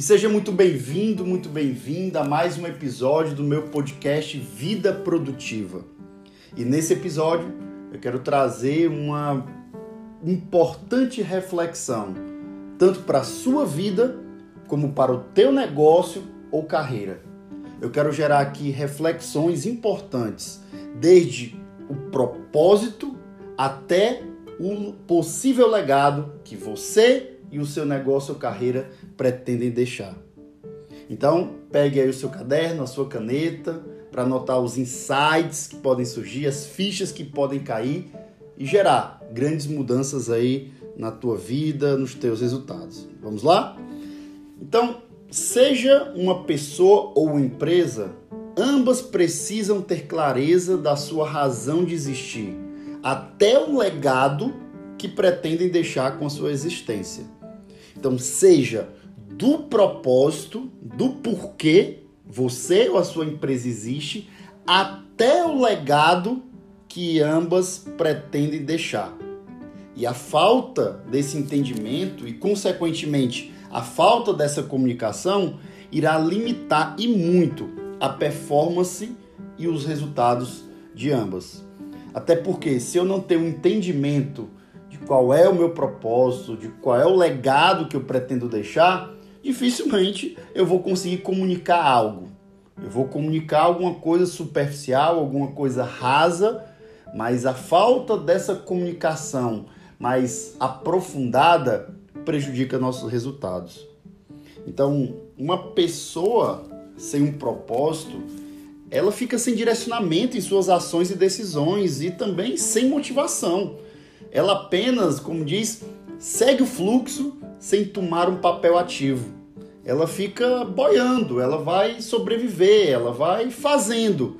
E seja muito bem-vindo, muito bem-vinda a mais um episódio do meu podcast Vida Produtiva. E nesse episódio eu quero trazer uma importante reflexão, tanto para a sua vida como para o teu negócio ou carreira. Eu quero gerar aqui reflexões importantes, desde o propósito até o possível legado que você e o seu negócio ou carreira pretendem deixar. Então, pegue aí o seu caderno, a sua caneta, para anotar os insights que podem surgir, as fichas que podem cair e gerar grandes mudanças aí na tua vida, nos teus resultados. Vamos lá? Então, seja uma pessoa ou empresa, ambas precisam ter clareza da sua razão de existir até o legado que pretendem deixar com a sua existência. Então, seja do propósito, do porquê você ou a sua empresa existe, até o legado que ambas pretendem deixar. E a falta desse entendimento e, consequentemente, a falta dessa comunicação irá limitar e muito a performance e os resultados de ambas. Até porque se eu não tenho entendimento de qual é o meu propósito, de qual é o legado que eu pretendo deixar, dificilmente eu vou conseguir comunicar algo. Eu vou comunicar alguma coisa superficial, alguma coisa rasa, mas a falta dessa comunicação mais aprofundada prejudica nossos resultados. Então, uma pessoa sem um propósito, ela fica sem direcionamento em suas ações e decisões e também sem motivação. Ela apenas, como diz, segue o fluxo sem tomar um papel ativo. Ela fica boiando, ela vai sobreviver, ela vai fazendo,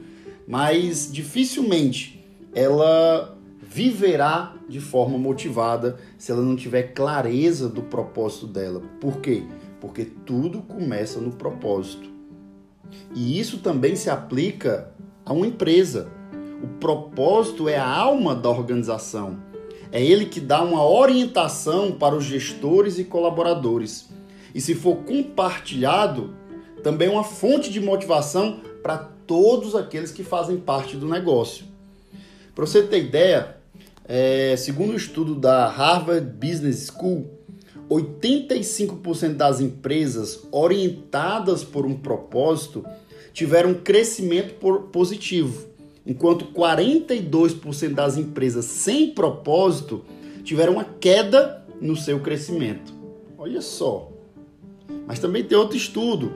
mas dificilmente ela viverá de forma motivada se ela não tiver clareza do propósito dela. Por quê? Porque tudo começa no propósito. E isso também se aplica a uma empresa. O propósito é a alma da organização. É ele que dá uma orientação para os gestores e colaboradores. E se for compartilhado, também é uma fonte de motivação para todos aqueles que fazem parte do negócio. Para você ter ideia, é, segundo o um estudo da Harvard Business School, 85% das empresas orientadas por um propósito tiveram um crescimento positivo, enquanto 42% das empresas sem propósito tiveram uma queda no seu crescimento. Olha só. Mas também tem outro estudo,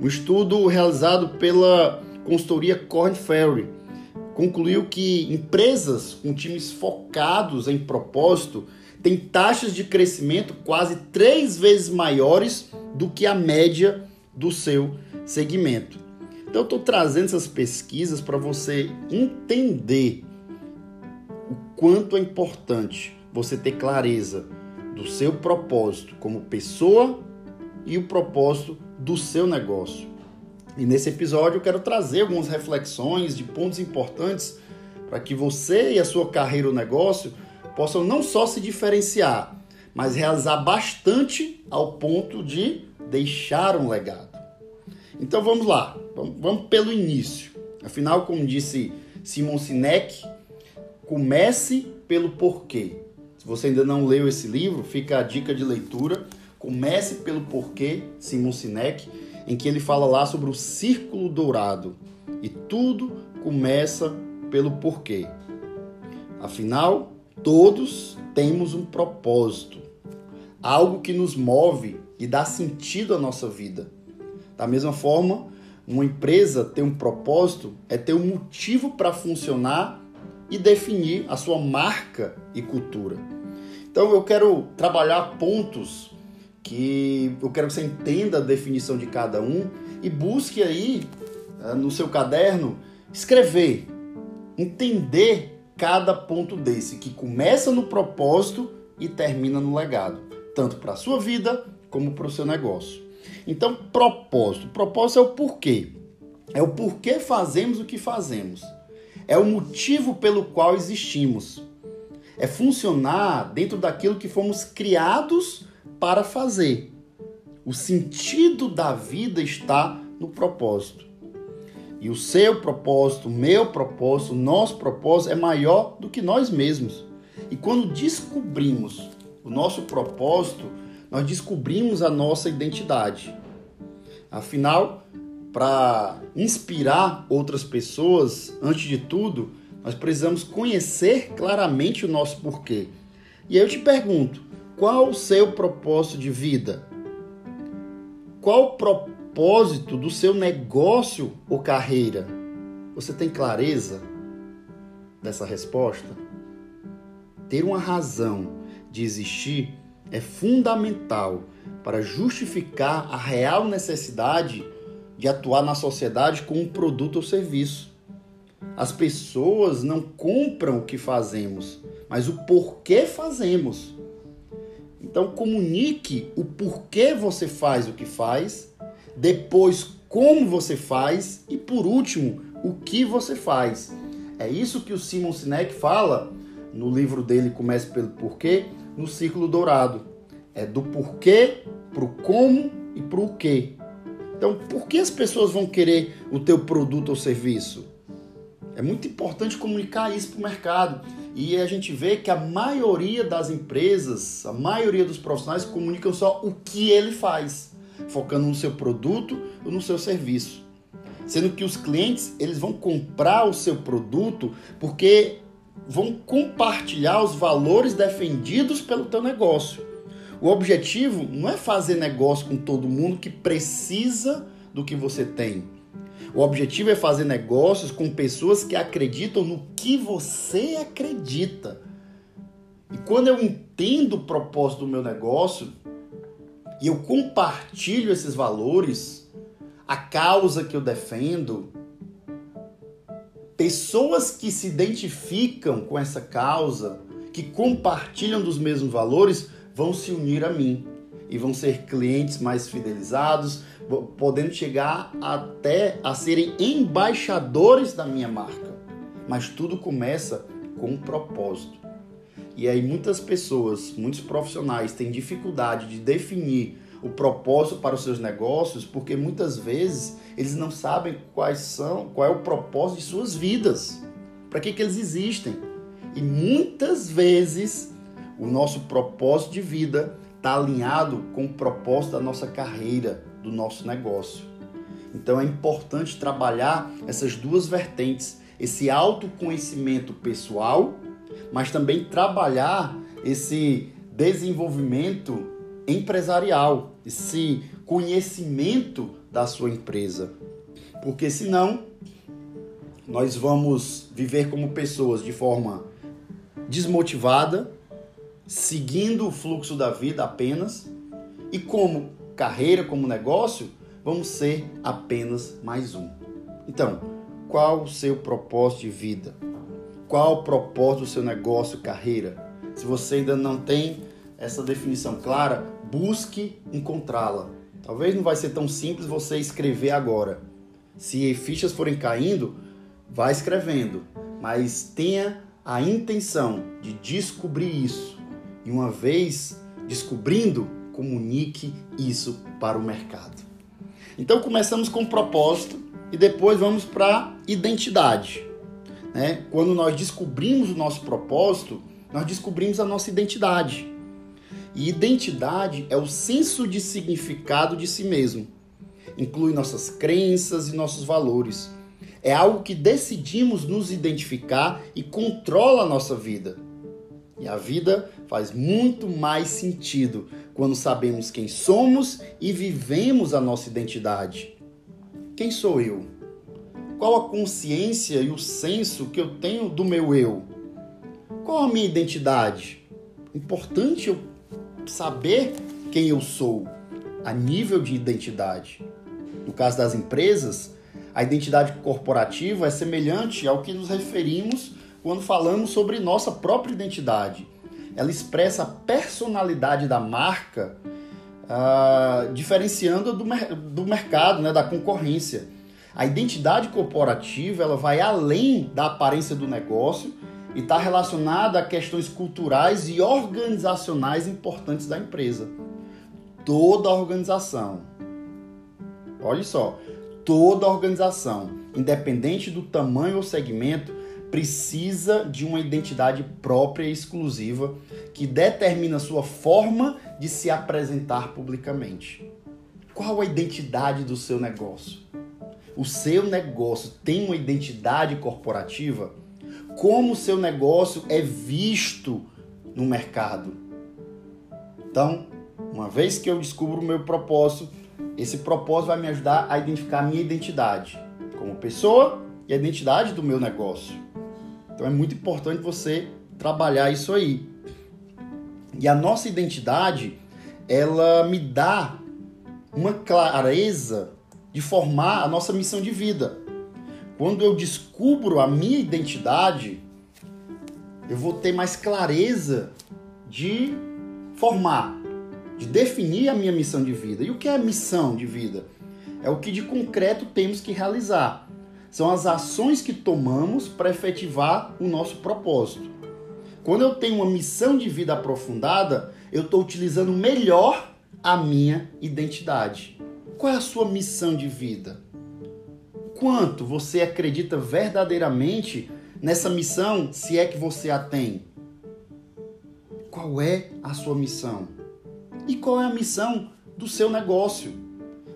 um estudo realizado pela consultoria Corn Ferry, concluiu que empresas com times focados em propósito tem taxas de crescimento quase três vezes maiores do que a média do seu segmento. Então, eu estou trazendo essas pesquisas para você entender o quanto é importante você ter clareza do seu propósito como pessoa e o propósito do seu negócio. E nesse episódio eu quero trazer algumas reflexões de pontos importantes para que você e a sua carreira ou negócio possam não só se diferenciar, mas realizar bastante ao ponto de deixar um legado. Então vamos lá, vamos pelo início. Afinal, como disse Simon Sinek, comece pelo porquê. Se você ainda não leu esse livro, fica a dica de leitura. Comece pelo porquê, Simon Sinek, em que ele fala lá sobre o círculo dourado. E tudo começa pelo porquê. Afinal, Todos temos um propósito, algo que nos move e dá sentido à nossa vida. Da mesma forma, uma empresa ter um propósito é ter um motivo para funcionar e definir a sua marca e cultura. Então eu quero trabalhar pontos que eu quero que você entenda a definição de cada um e busque aí eh, no seu caderno escrever, entender cada ponto desse, que começa no propósito e termina no legado, tanto para a sua vida como para o seu negócio. Então, propósito. Propósito é o porquê. É o porquê fazemos o que fazemos. É o motivo pelo qual existimos. É funcionar dentro daquilo que fomos criados para fazer. O sentido da vida está no propósito. E o seu propósito, o meu propósito, o nosso propósito é maior do que nós mesmos. E quando descobrimos o nosso propósito, nós descobrimos a nossa identidade. Afinal, para inspirar outras pessoas, antes de tudo, nós precisamos conhecer claramente o nosso porquê. E eu te pergunto: qual o seu propósito de vida? Qual o propósito do seu negócio ou carreira? Você tem clareza dessa resposta? Ter uma razão de existir é fundamental para justificar a real necessidade de atuar na sociedade com um produto ou serviço. As pessoas não compram o que fazemos, mas o porquê fazemos. Então comunique o porquê você faz o que faz, depois como você faz e por último o que você faz. É isso que o Simon Sinek fala no livro dele Comece pelo Porquê, no Círculo Dourado. É do porquê pro como e pro quê. Então, por que as pessoas vão querer o teu produto ou serviço? É muito importante comunicar isso para o mercado. E a gente vê que a maioria das empresas, a maioria dos profissionais comunicam só o que ele faz, focando no seu produto ou no seu serviço. Sendo que os clientes, eles vão comprar o seu produto porque vão compartilhar os valores defendidos pelo teu negócio. O objetivo não é fazer negócio com todo mundo que precisa do que você tem. O objetivo é fazer negócios com pessoas que acreditam no que você acredita. E quando eu entendo o propósito do meu negócio e eu compartilho esses valores, a causa que eu defendo, pessoas que se identificam com essa causa, que compartilham dos mesmos valores, vão se unir a mim e vão ser clientes mais fidelizados, podendo chegar até a serem embaixadores da minha marca. Mas tudo começa com um propósito. E aí muitas pessoas, muitos profissionais têm dificuldade de definir o propósito para os seus negócios, porque muitas vezes eles não sabem quais são, qual é o propósito de suas vidas. Para que que eles existem? E muitas vezes o nosso propósito de vida está alinhado com o propósito da nossa carreira, do nosso negócio. Então é importante trabalhar essas duas vertentes, esse autoconhecimento pessoal, mas também trabalhar esse desenvolvimento empresarial, esse conhecimento da sua empresa. Porque senão nós vamos viver como pessoas de forma desmotivada, seguindo o fluxo da vida apenas, e como carreira, como negócio, vamos ser apenas mais um. Então, qual o seu propósito de vida? Qual o propósito do seu negócio, carreira? Se você ainda não tem essa definição clara, busque encontrá-la. Talvez não vai ser tão simples você escrever agora. Se fichas forem caindo, vá escrevendo, mas tenha a intenção de descobrir isso e uma vez descobrindo, comunique isso para o mercado. Então começamos com propósito e depois vamos para identidade. Né? Quando nós descobrimos o nosso propósito, nós descobrimos a nossa identidade. E identidade é o senso de significado de si mesmo. Inclui nossas crenças e nossos valores. É algo que decidimos nos identificar e controla a nossa vida. E a vida faz muito mais sentido quando sabemos quem somos e vivemos a nossa identidade. Quem sou eu? Qual a consciência e o senso que eu tenho do meu eu? Qual a minha identidade? Importante eu saber quem eu sou a nível de identidade. No caso das empresas, a identidade corporativa é semelhante ao que nos referimos quando falamos sobre nossa própria identidade. Ela expressa a personalidade da marca, uh, diferenciando do, do mercado, né, da concorrência. A identidade corporativa ela vai além da aparência do negócio e está relacionada a questões culturais e organizacionais importantes da empresa. toda organização, olha só, toda organização, independente do tamanho ou segmento, precisa de uma identidade própria e exclusiva que determina sua forma de se apresentar publicamente. Qual a identidade do seu negócio? O seu negócio tem uma identidade corporativa? Como o seu negócio é visto no mercado? Então, uma vez que eu descubro o meu propósito, esse propósito vai me ajudar a identificar a minha identidade como pessoa e a identidade do meu negócio. Então é muito importante você trabalhar isso aí. E a nossa identidade, ela me dá uma clareza de formar a nossa missão de vida. Quando eu descubro a minha identidade, eu vou ter mais clareza de formar, de definir a minha missão de vida. E o que é missão de vida? É o que de concreto temos que realizar são as ações que tomamos para efetivar o nosso propósito. Quando eu tenho uma missão de vida aprofundada, eu estou utilizando melhor a minha identidade. Qual é a sua missão de vida? Quanto você acredita verdadeiramente nessa missão, se é que você a tem? Qual é a sua missão? E qual é a missão do seu negócio?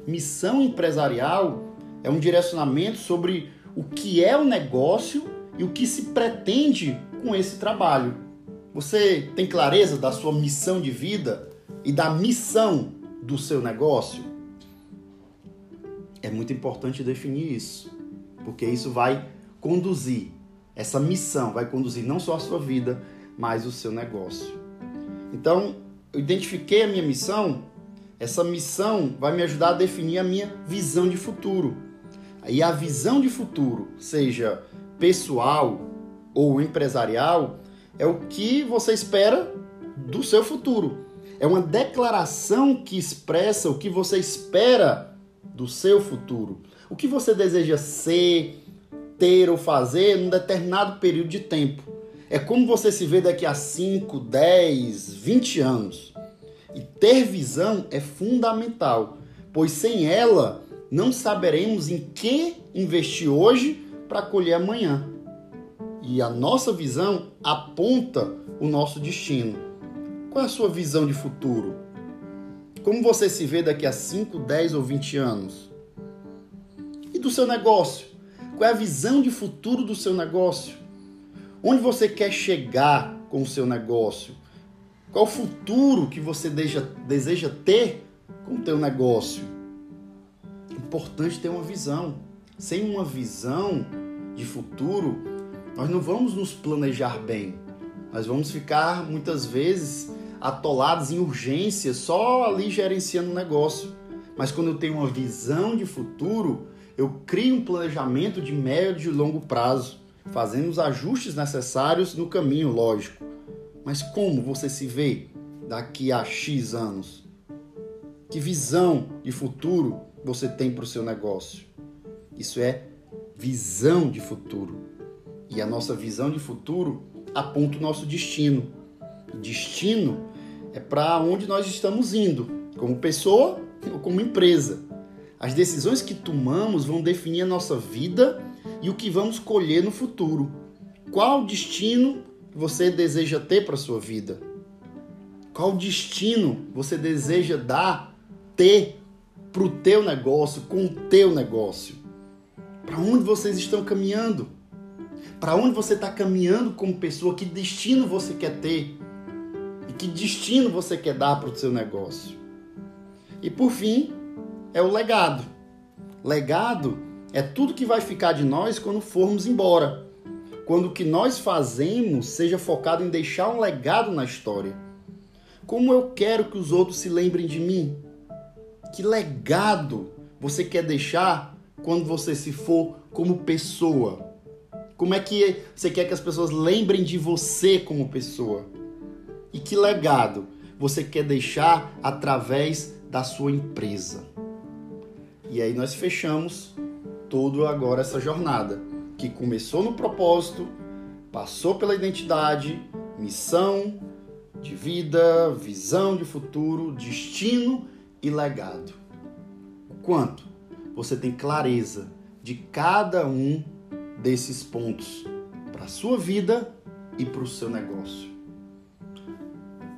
Missão empresarial é um direcionamento sobre o que é o negócio e o que se pretende com esse trabalho. Você tem clareza da sua missão de vida e da missão do seu negócio? É muito importante definir isso, porque isso vai conduzir, essa missão vai conduzir não só a sua vida, mas o seu negócio. Então, eu identifiquei a minha missão, essa missão vai me ajudar a definir a minha visão de futuro e a visão de futuro, seja pessoal ou empresarial, é o que você espera do seu futuro. É uma declaração que expressa o que você espera do seu futuro. O que você deseja ser, ter ou fazer num determinado período de tempo. É como você se vê daqui a 5, 10, 20 anos. E ter visão é fundamental, pois sem ela não saberemos em que investir hoje para colher amanhã. E a nossa visão aponta o nosso destino. Qual é a sua visão de futuro? Como você se vê daqui a 5, 10 ou 20 anos? E do seu negócio? Qual é a visão de futuro do seu negócio? Onde você quer chegar com o seu negócio? Qual o futuro que você deseja, deseja ter com o teu negócio? importante ter uma visão. Sem uma visão de futuro, nós não vamos nos planejar bem. Nós vamos ficar muitas vezes atolados em urgência, só ali gerenciando o negócio. Mas quando eu tenho uma visão de futuro, eu crio um planejamento de médio e longo prazo, fazendo os ajustes necessários no caminho, lógico. Mas como você se vê daqui a X anos? Que visão de futuro você tem para o seu negócio. Isso é visão de futuro. E a nossa visão de futuro aponta o nosso destino. Destino é para onde nós estamos indo, como pessoa ou como empresa. As decisões que tomamos vão definir a nossa vida e o que vamos colher no futuro. Qual destino você deseja ter para a sua vida? Qual destino você deseja dar, ter para o teu negócio, com o teu negócio. Para onde vocês estão caminhando? Para onde você está caminhando como pessoa? Que destino você quer ter? Que destino você quer dar para o seu negócio? E por fim, é o legado. Legado é tudo que vai ficar de nós quando formos embora. Quando o que nós fazemos seja focado em deixar um legado na história. Como eu quero que os outros se lembrem de mim? Que legado você quer deixar quando você se for como pessoa? Como é que você quer que as pessoas lembrem de você como pessoa? E que legado você quer deixar através da sua empresa? E aí nós fechamos todo agora essa jornada que começou no propósito, passou pela identidade, missão de vida, visão de futuro, destino e legado. O quanto você tem clareza de cada um desses pontos para a sua vida e para o seu negócio.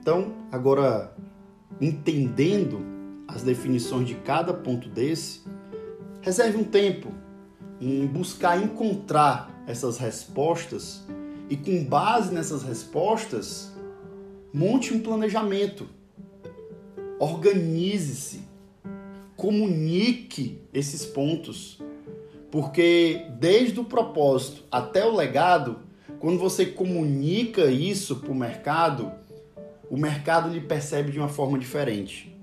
Então, agora entendendo as definições de cada ponto desse, reserve um tempo em buscar encontrar essas respostas e com base nessas respostas, monte um planejamento. Organize-se. Comunique esses pontos. Porque desde o propósito até o legado, quando você comunica isso para o mercado, o mercado lhe percebe de uma forma diferente.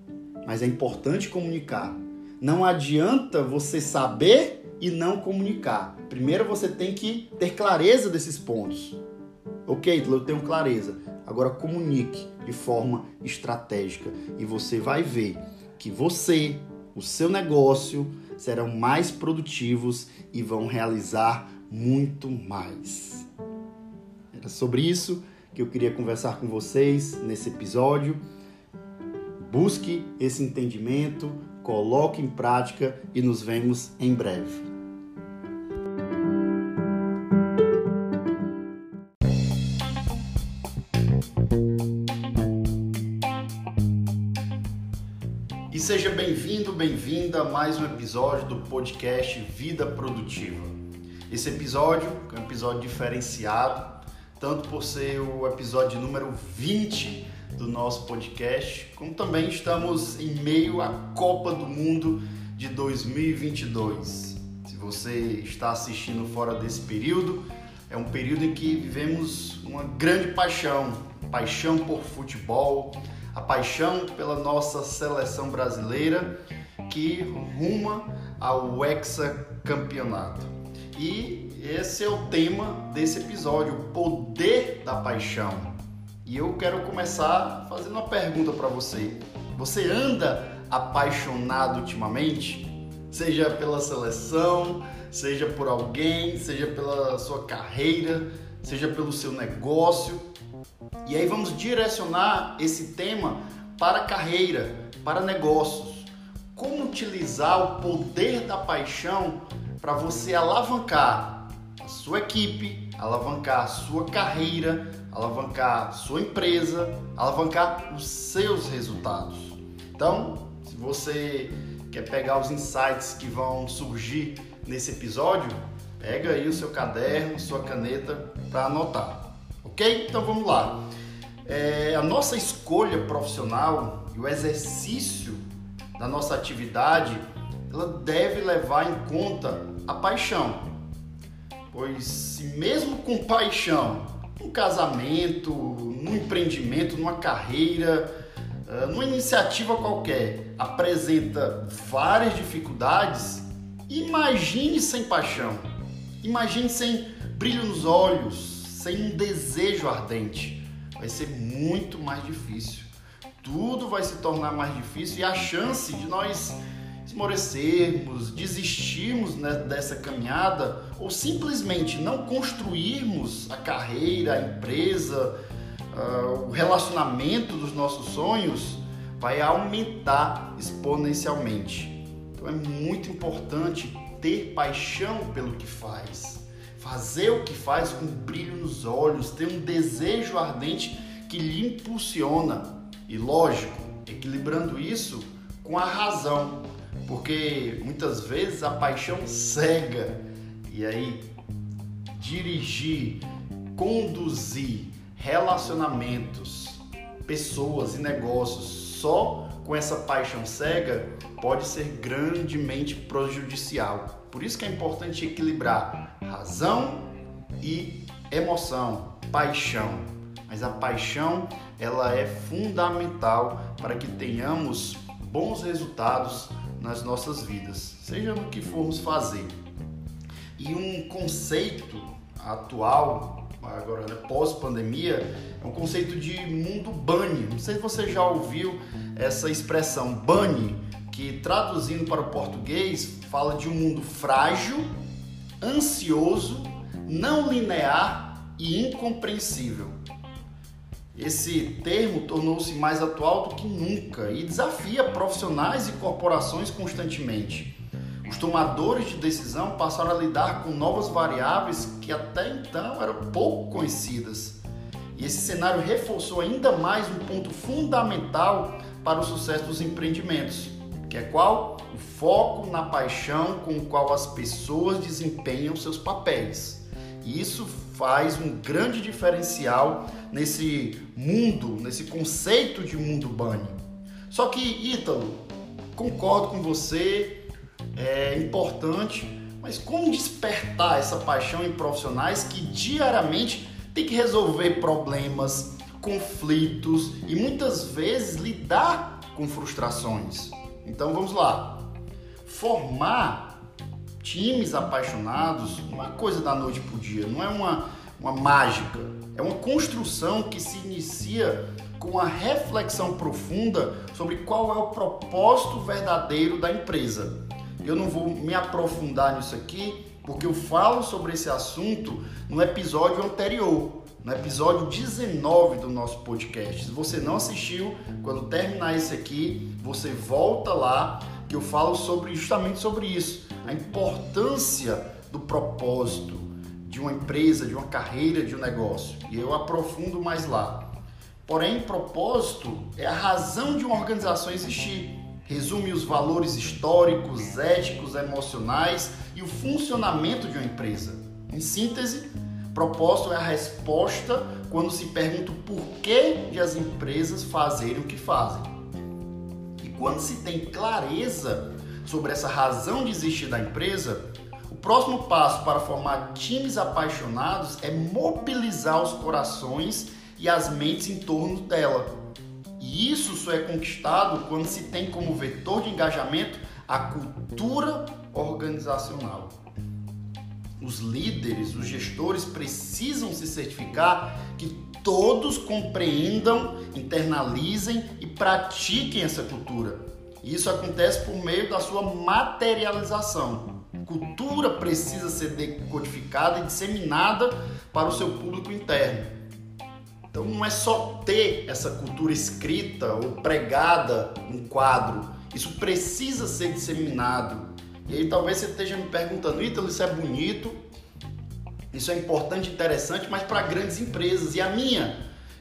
Mas é importante comunicar. Não adianta você saber e não comunicar. Primeiro você tem que ter clareza desses pontos. Ok, eu tenho clareza. Agora comunique de forma estratégica e você vai ver que você, o seu negócio serão mais produtivos e vão realizar muito mais. Era sobre isso que eu queria conversar com vocês nesse episódio. Busque esse entendimento, coloque em prática e nos vemos em breve. E seja bem-vindo, bem-vinda a mais um episódio do podcast Vida Produtiva. Esse episódio é um episódio diferenciado, tanto por ser o episódio número 20 do nosso podcast, como também estamos em meio à Copa do Mundo de 2022. Se você está assistindo fora desse período, é um período em que vivemos uma grande paixão, paixão por futebol, a paixão pela nossa seleção brasileira que ruma ao hexacampeonato. E esse é o tema desse episódio, o poder da paixão. E eu quero começar fazendo uma pergunta para você. Você anda apaixonado ultimamente? Seja pela seleção, seja por alguém, seja pela sua carreira, seja pelo seu negócio. E aí vamos direcionar esse tema para carreira, para negócios. Como utilizar o poder da paixão para você alavancar sua equipe, alavancar sua carreira, alavancar sua empresa, alavancar os seus resultados. Então, se você quer pegar os insights que vão surgir nesse episódio, pega aí o seu caderno, sua caneta para anotar. Ok? Então vamos lá. É, a nossa escolha profissional e o exercício da nossa atividade, ela deve levar em conta a paixão. Pois se mesmo com paixão, um casamento, num empreendimento, numa carreira, ah, numa iniciativa qualquer, apresenta várias dificuldades, imagine sem paixão. Imagine sem brilho nos olhos, sem um desejo ardente, vai ser muito mais difícil. Tudo vai se tornar mais difícil e a chance de nós esmorecermos, desistirmos né, dessa caminhada ou simplesmente não construirmos a carreira, a empresa, uh, o relacionamento dos nossos sonhos vai aumentar exponencialmente. Então é muito importante ter paixão pelo que faz fazer o que faz com brilho nos olhos, ter um desejo ardente que lhe impulsiona. E lógico, equilibrando isso com a razão, porque muitas vezes a paixão cega. E aí dirigir, conduzir relacionamentos, pessoas e negócios só com essa paixão cega pode ser grandemente prejudicial. Por isso que é importante equilibrar razão e emoção, paixão. Mas a paixão, ela é fundamental para que tenhamos bons resultados nas nossas vidas, seja no que formos fazer. E um conceito atual, agora né, pós-pandemia, é um conceito de mundo bunny. Não sei se você já ouviu essa expressão bunny, que traduzindo para o português fala de um mundo frágil, ansioso, não linear e incompreensível. Esse termo tornou-se mais atual do que nunca e desafia profissionais e corporações constantemente. Os tomadores de decisão passaram a lidar com novas variáveis que até então eram pouco conhecidas. E esse cenário reforçou ainda mais um ponto fundamental para o sucesso dos empreendimentos, que é qual? O foco na paixão com o qual as pessoas desempenham seus papéis. E isso faz um grande diferencial nesse mundo, nesse conceito de mundo bunny. Só que, Ítalo, concordo com você, é importante, mas como despertar essa paixão em profissionais que diariamente têm que resolver problemas, conflitos e muitas vezes lidar com frustrações? Então vamos lá. Formar times apaixonados não é coisa da noite para o dia, não é uma, uma mágica. É uma construção que se inicia com a reflexão profunda sobre qual é o propósito verdadeiro da empresa. Eu não vou me aprofundar nisso aqui, porque eu falo sobre esse assunto no episódio anterior, no episódio 19 do nosso podcast. Se você não assistiu, quando terminar esse aqui, você volta lá que eu falo sobre justamente sobre isso a importância do propósito de uma empresa, de uma carreira, de um negócio. E eu aprofundo mais lá. Porém, propósito é a razão de uma organização existir. Resume os valores históricos, éticos, emocionais e o funcionamento de uma empresa. Em síntese, propósito é a resposta quando se pergunta o porquê de as empresas fazerem o que fazem. E quando se tem clareza sobre essa razão de existir da empresa, o próximo passo para formar times apaixonados é mobilizar os corações e as mentes em torno dela. E isso só é conquistado quando se tem como vetor de engajamento a cultura organizacional. Os líderes, os gestores precisam se certificar que todos compreendam, internalizem e pratiquem essa cultura e isso acontece por meio da sua materialização. Cultura precisa ser decodificada e disseminada para o seu público interno. Então não é só ter essa cultura escrita ou pregada em quadro, isso precisa ser disseminado. E aí talvez você esteja me perguntando, Ítalo, isso é bonito, isso é importante, interessante, mas para grandes empresas. E a minha,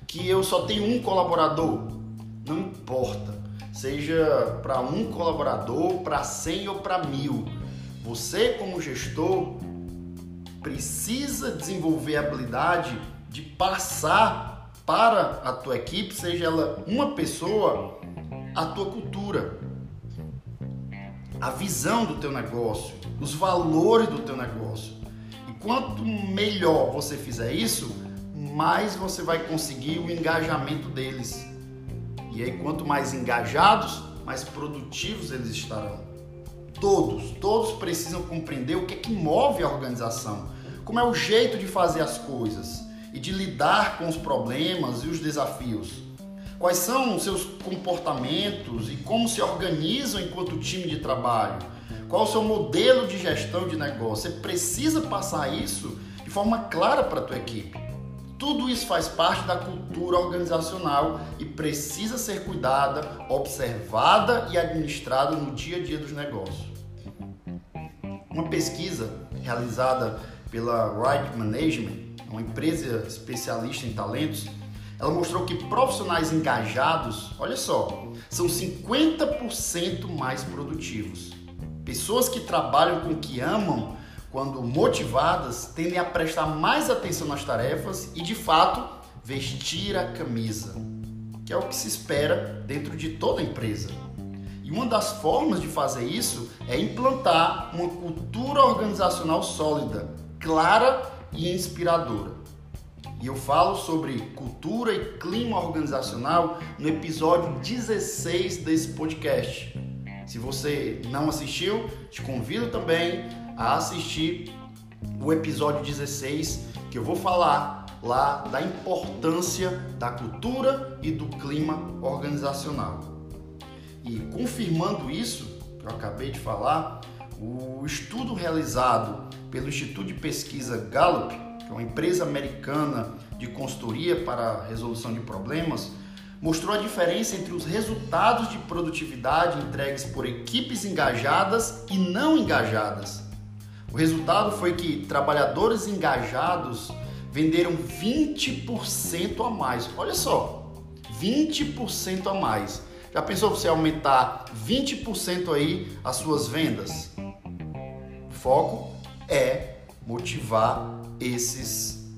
que eu só tenho um colaborador, não importa seja para um colaborador, para 100 ou para mil. Você, como gestor, precisa desenvolver a habilidade de passar para a tua equipe, seja ela uma pessoa, a tua cultura, a visão do teu negócio, os valores do teu negócio. E quanto melhor você fizer isso, mais você vai conseguir o engajamento deles e aí, quanto mais engajados, mais produtivos eles estarão. Todos, todos precisam compreender o que é que move a organização, como é o jeito de fazer as coisas e de lidar com os problemas e os desafios. Quais são os seus comportamentos e como se organizam enquanto time de trabalho? Qual o seu modelo de gestão de negócio? Você precisa passar isso de forma clara para a tua equipe. Tudo isso faz parte da cultura organizacional e precisa ser cuidada, observada e administrada no dia a dia dos negócios. Uma pesquisa realizada pela Right Management, uma empresa especialista em talentos, ela mostrou que profissionais engajados, olha só, são 50% mais produtivos. Pessoas que trabalham com o que amam quando motivadas, tendem a prestar mais atenção nas tarefas e, de fato, vestir a camisa, que é o que se espera dentro de toda empresa. E uma das formas de fazer isso é implantar uma cultura organizacional sólida, clara e inspiradora. E eu falo sobre cultura e clima organizacional no episódio 16 desse podcast. Se você não assistiu, te convido também a assistir o episódio 16, que eu vou falar lá da importância da cultura e do clima organizacional. E confirmando isso, que eu acabei de falar, o estudo realizado pelo Instituto de Pesquisa Gallup, que é uma empresa americana de consultoria para resolução de problemas, mostrou a diferença entre os resultados de produtividade entregues por equipes engajadas e não engajadas. O resultado foi que trabalhadores engajados venderam 20% a mais. Olha só, 20% a mais. Já pensou você aumentar 20% aí as suas vendas? O foco é motivar esses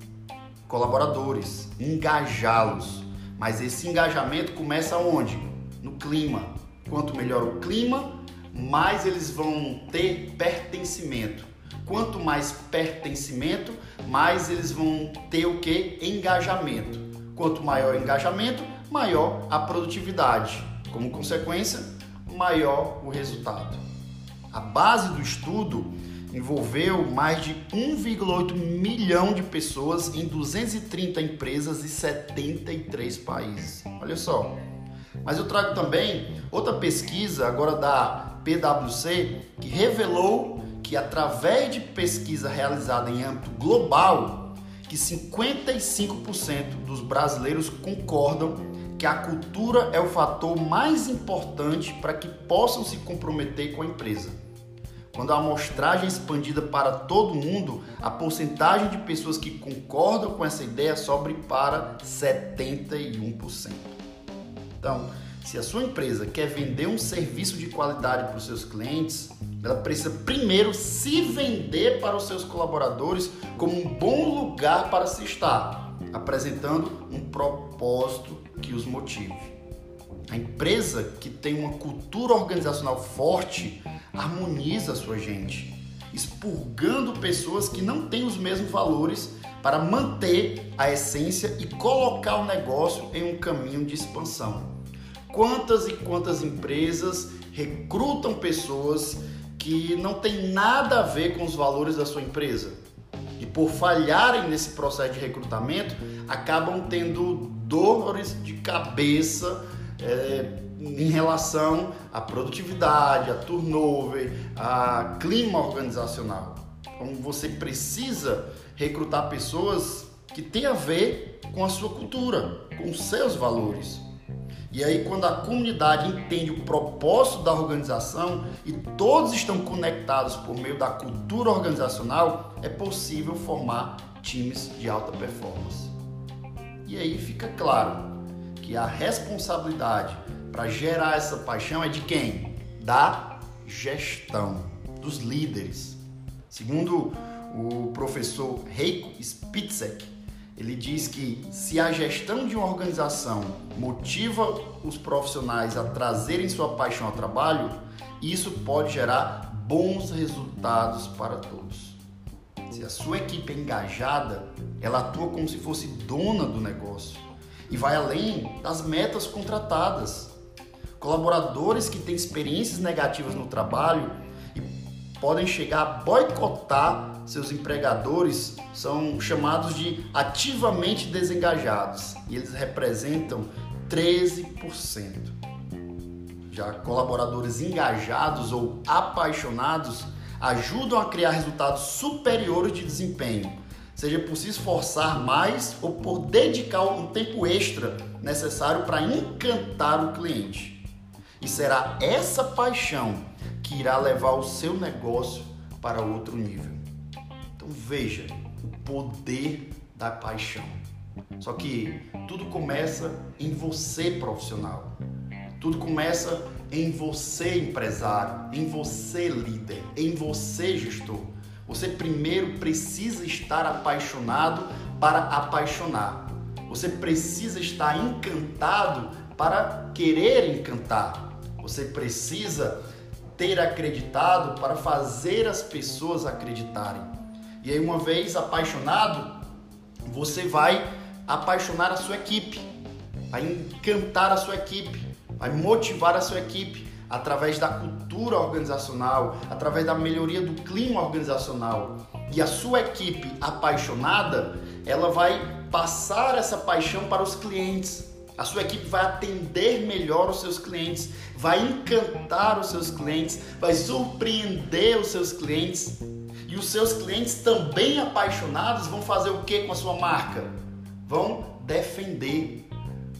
colaboradores, engajá-los. Mas esse engajamento começa onde? No clima. Quanto melhor o clima, mais eles vão ter pertencimento. Quanto mais pertencimento, mais eles vão ter o que? Engajamento. Quanto maior o engajamento, maior a produtividade. Como consequência, maior o resultado. A base do estudo envolveu mais de 1,8 milhão de pessoas em 230 empresas e 73 países. Olha só. Mas eu trago também outra pesquisa, agora da PwC, que revelou que através de pesquisa realizada em âmbito global, que 55% dos brasileiros concordam que a cultura é o fator mais importante para que possam se comprometer com a empresa. Quando a amostragem é expandida para todo mundo, a porcentagem de pessoas que concordam com essa ideia sobe para 71%. Então, se a sua empresa quer vender um serviço de qualidade para os seus clientes, ela precisa primeiro se vender para os seus colaboradores como um bom lugar para se estar, apresentando um propósito que os motive. A empresa que tem uma cultura organizacional forte harmoniza a sua gente, expurgando pessoas que não têm os mesmos valores para manter a essência e colocar o negócio em um caminho de expansão. Quantas e quantas empresas recrutam pessoas que não têm nada a ver com os valores da sua empresa? E por falharem nesse processo de recrutamento, acabam tendo dores de cabeça é, em relação à produtividade, a turnover, a clima organizacional. Então você precisa recrutar pessoas que têm a ver com a sua cultura, com seus valores. E aí, quando a comunidade entende o propósito da organização e todos estão conectados por meio da cultura organizacional, é possível formar times de alta performance. E aí fica claro que a responsabilidade para gerar essa paixão é de quem? Da gestão, dos líderes. Segundo o professor Heiko Spitzek, ele diz que se a gestão de uma organização motiva os profissionais a trazerem sua paixão ao trabalho, isso pode gerar bons resultados para todos. Se a sua equipe é engajada, ela atua como se fosse dona do negócio e vai além das metas contratadas. Colaboradores que têm experiências negativas no trabalho podem chegar a boicotar seus empregadores são chamados de ativamente desengajados e eles representam 13%. Já colaboradores engajados ou apaixonados ajudam a criar resultados superiores de desempenho, seja por se esforçar mais ou por dedicar um tempo extra necessário para encantar o cliente. E será essa paixão que irá levar o seu negócio para outro nível. Então veja o poder da paixão. Só que tudo começa em você, profissional. Tudo começa em você, empresário, em você, líder, em você, gestor. Você primeiro precisa estar apaixonado para apaixonar. Você precisa estar encantado para querer encantar. Você precisa ter acreditado para fazer as pessoas acreditarem. E aí, uma vez apaixonado, você vai apaixonar a sua equipe, vai encantar a sua equipe, vai motivar a sua equipe através da cultura organizacional, através da melhoria do clima organizacional. E a sua equipe apaixonada, ela vai passar essa paixão para os clientes. A sua equipe vai atender melhor os seus clientes, vai encantar os seus clientes, vai surpreender os seus clientes E os seus clientes também apaixonados vão fazer o que com a sua marca? Vão defender,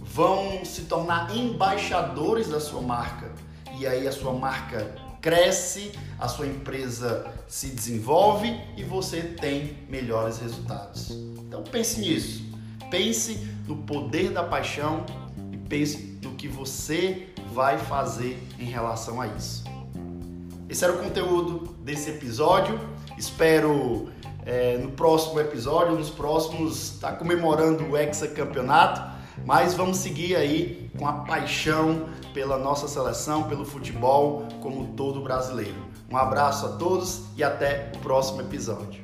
vão se tornar embaixadores da sua marca. E aí a sua marca cresce, a sua empresa se desenvolve e você tem melhores resultados. Então pense nisso. Pense no poder da paixão e pense no que você vai fazer em relação a isso. Esse era o conteúdo desse episódio. Espero é, no próximo episódio, nos próximos, estar tá comemorando o Hexa Campeonato, mas vamos seguir aí com a paixão pela nossa seleção, pelo futebol, como todo brasileiro. Um abraço a todos e até o próximo episódio.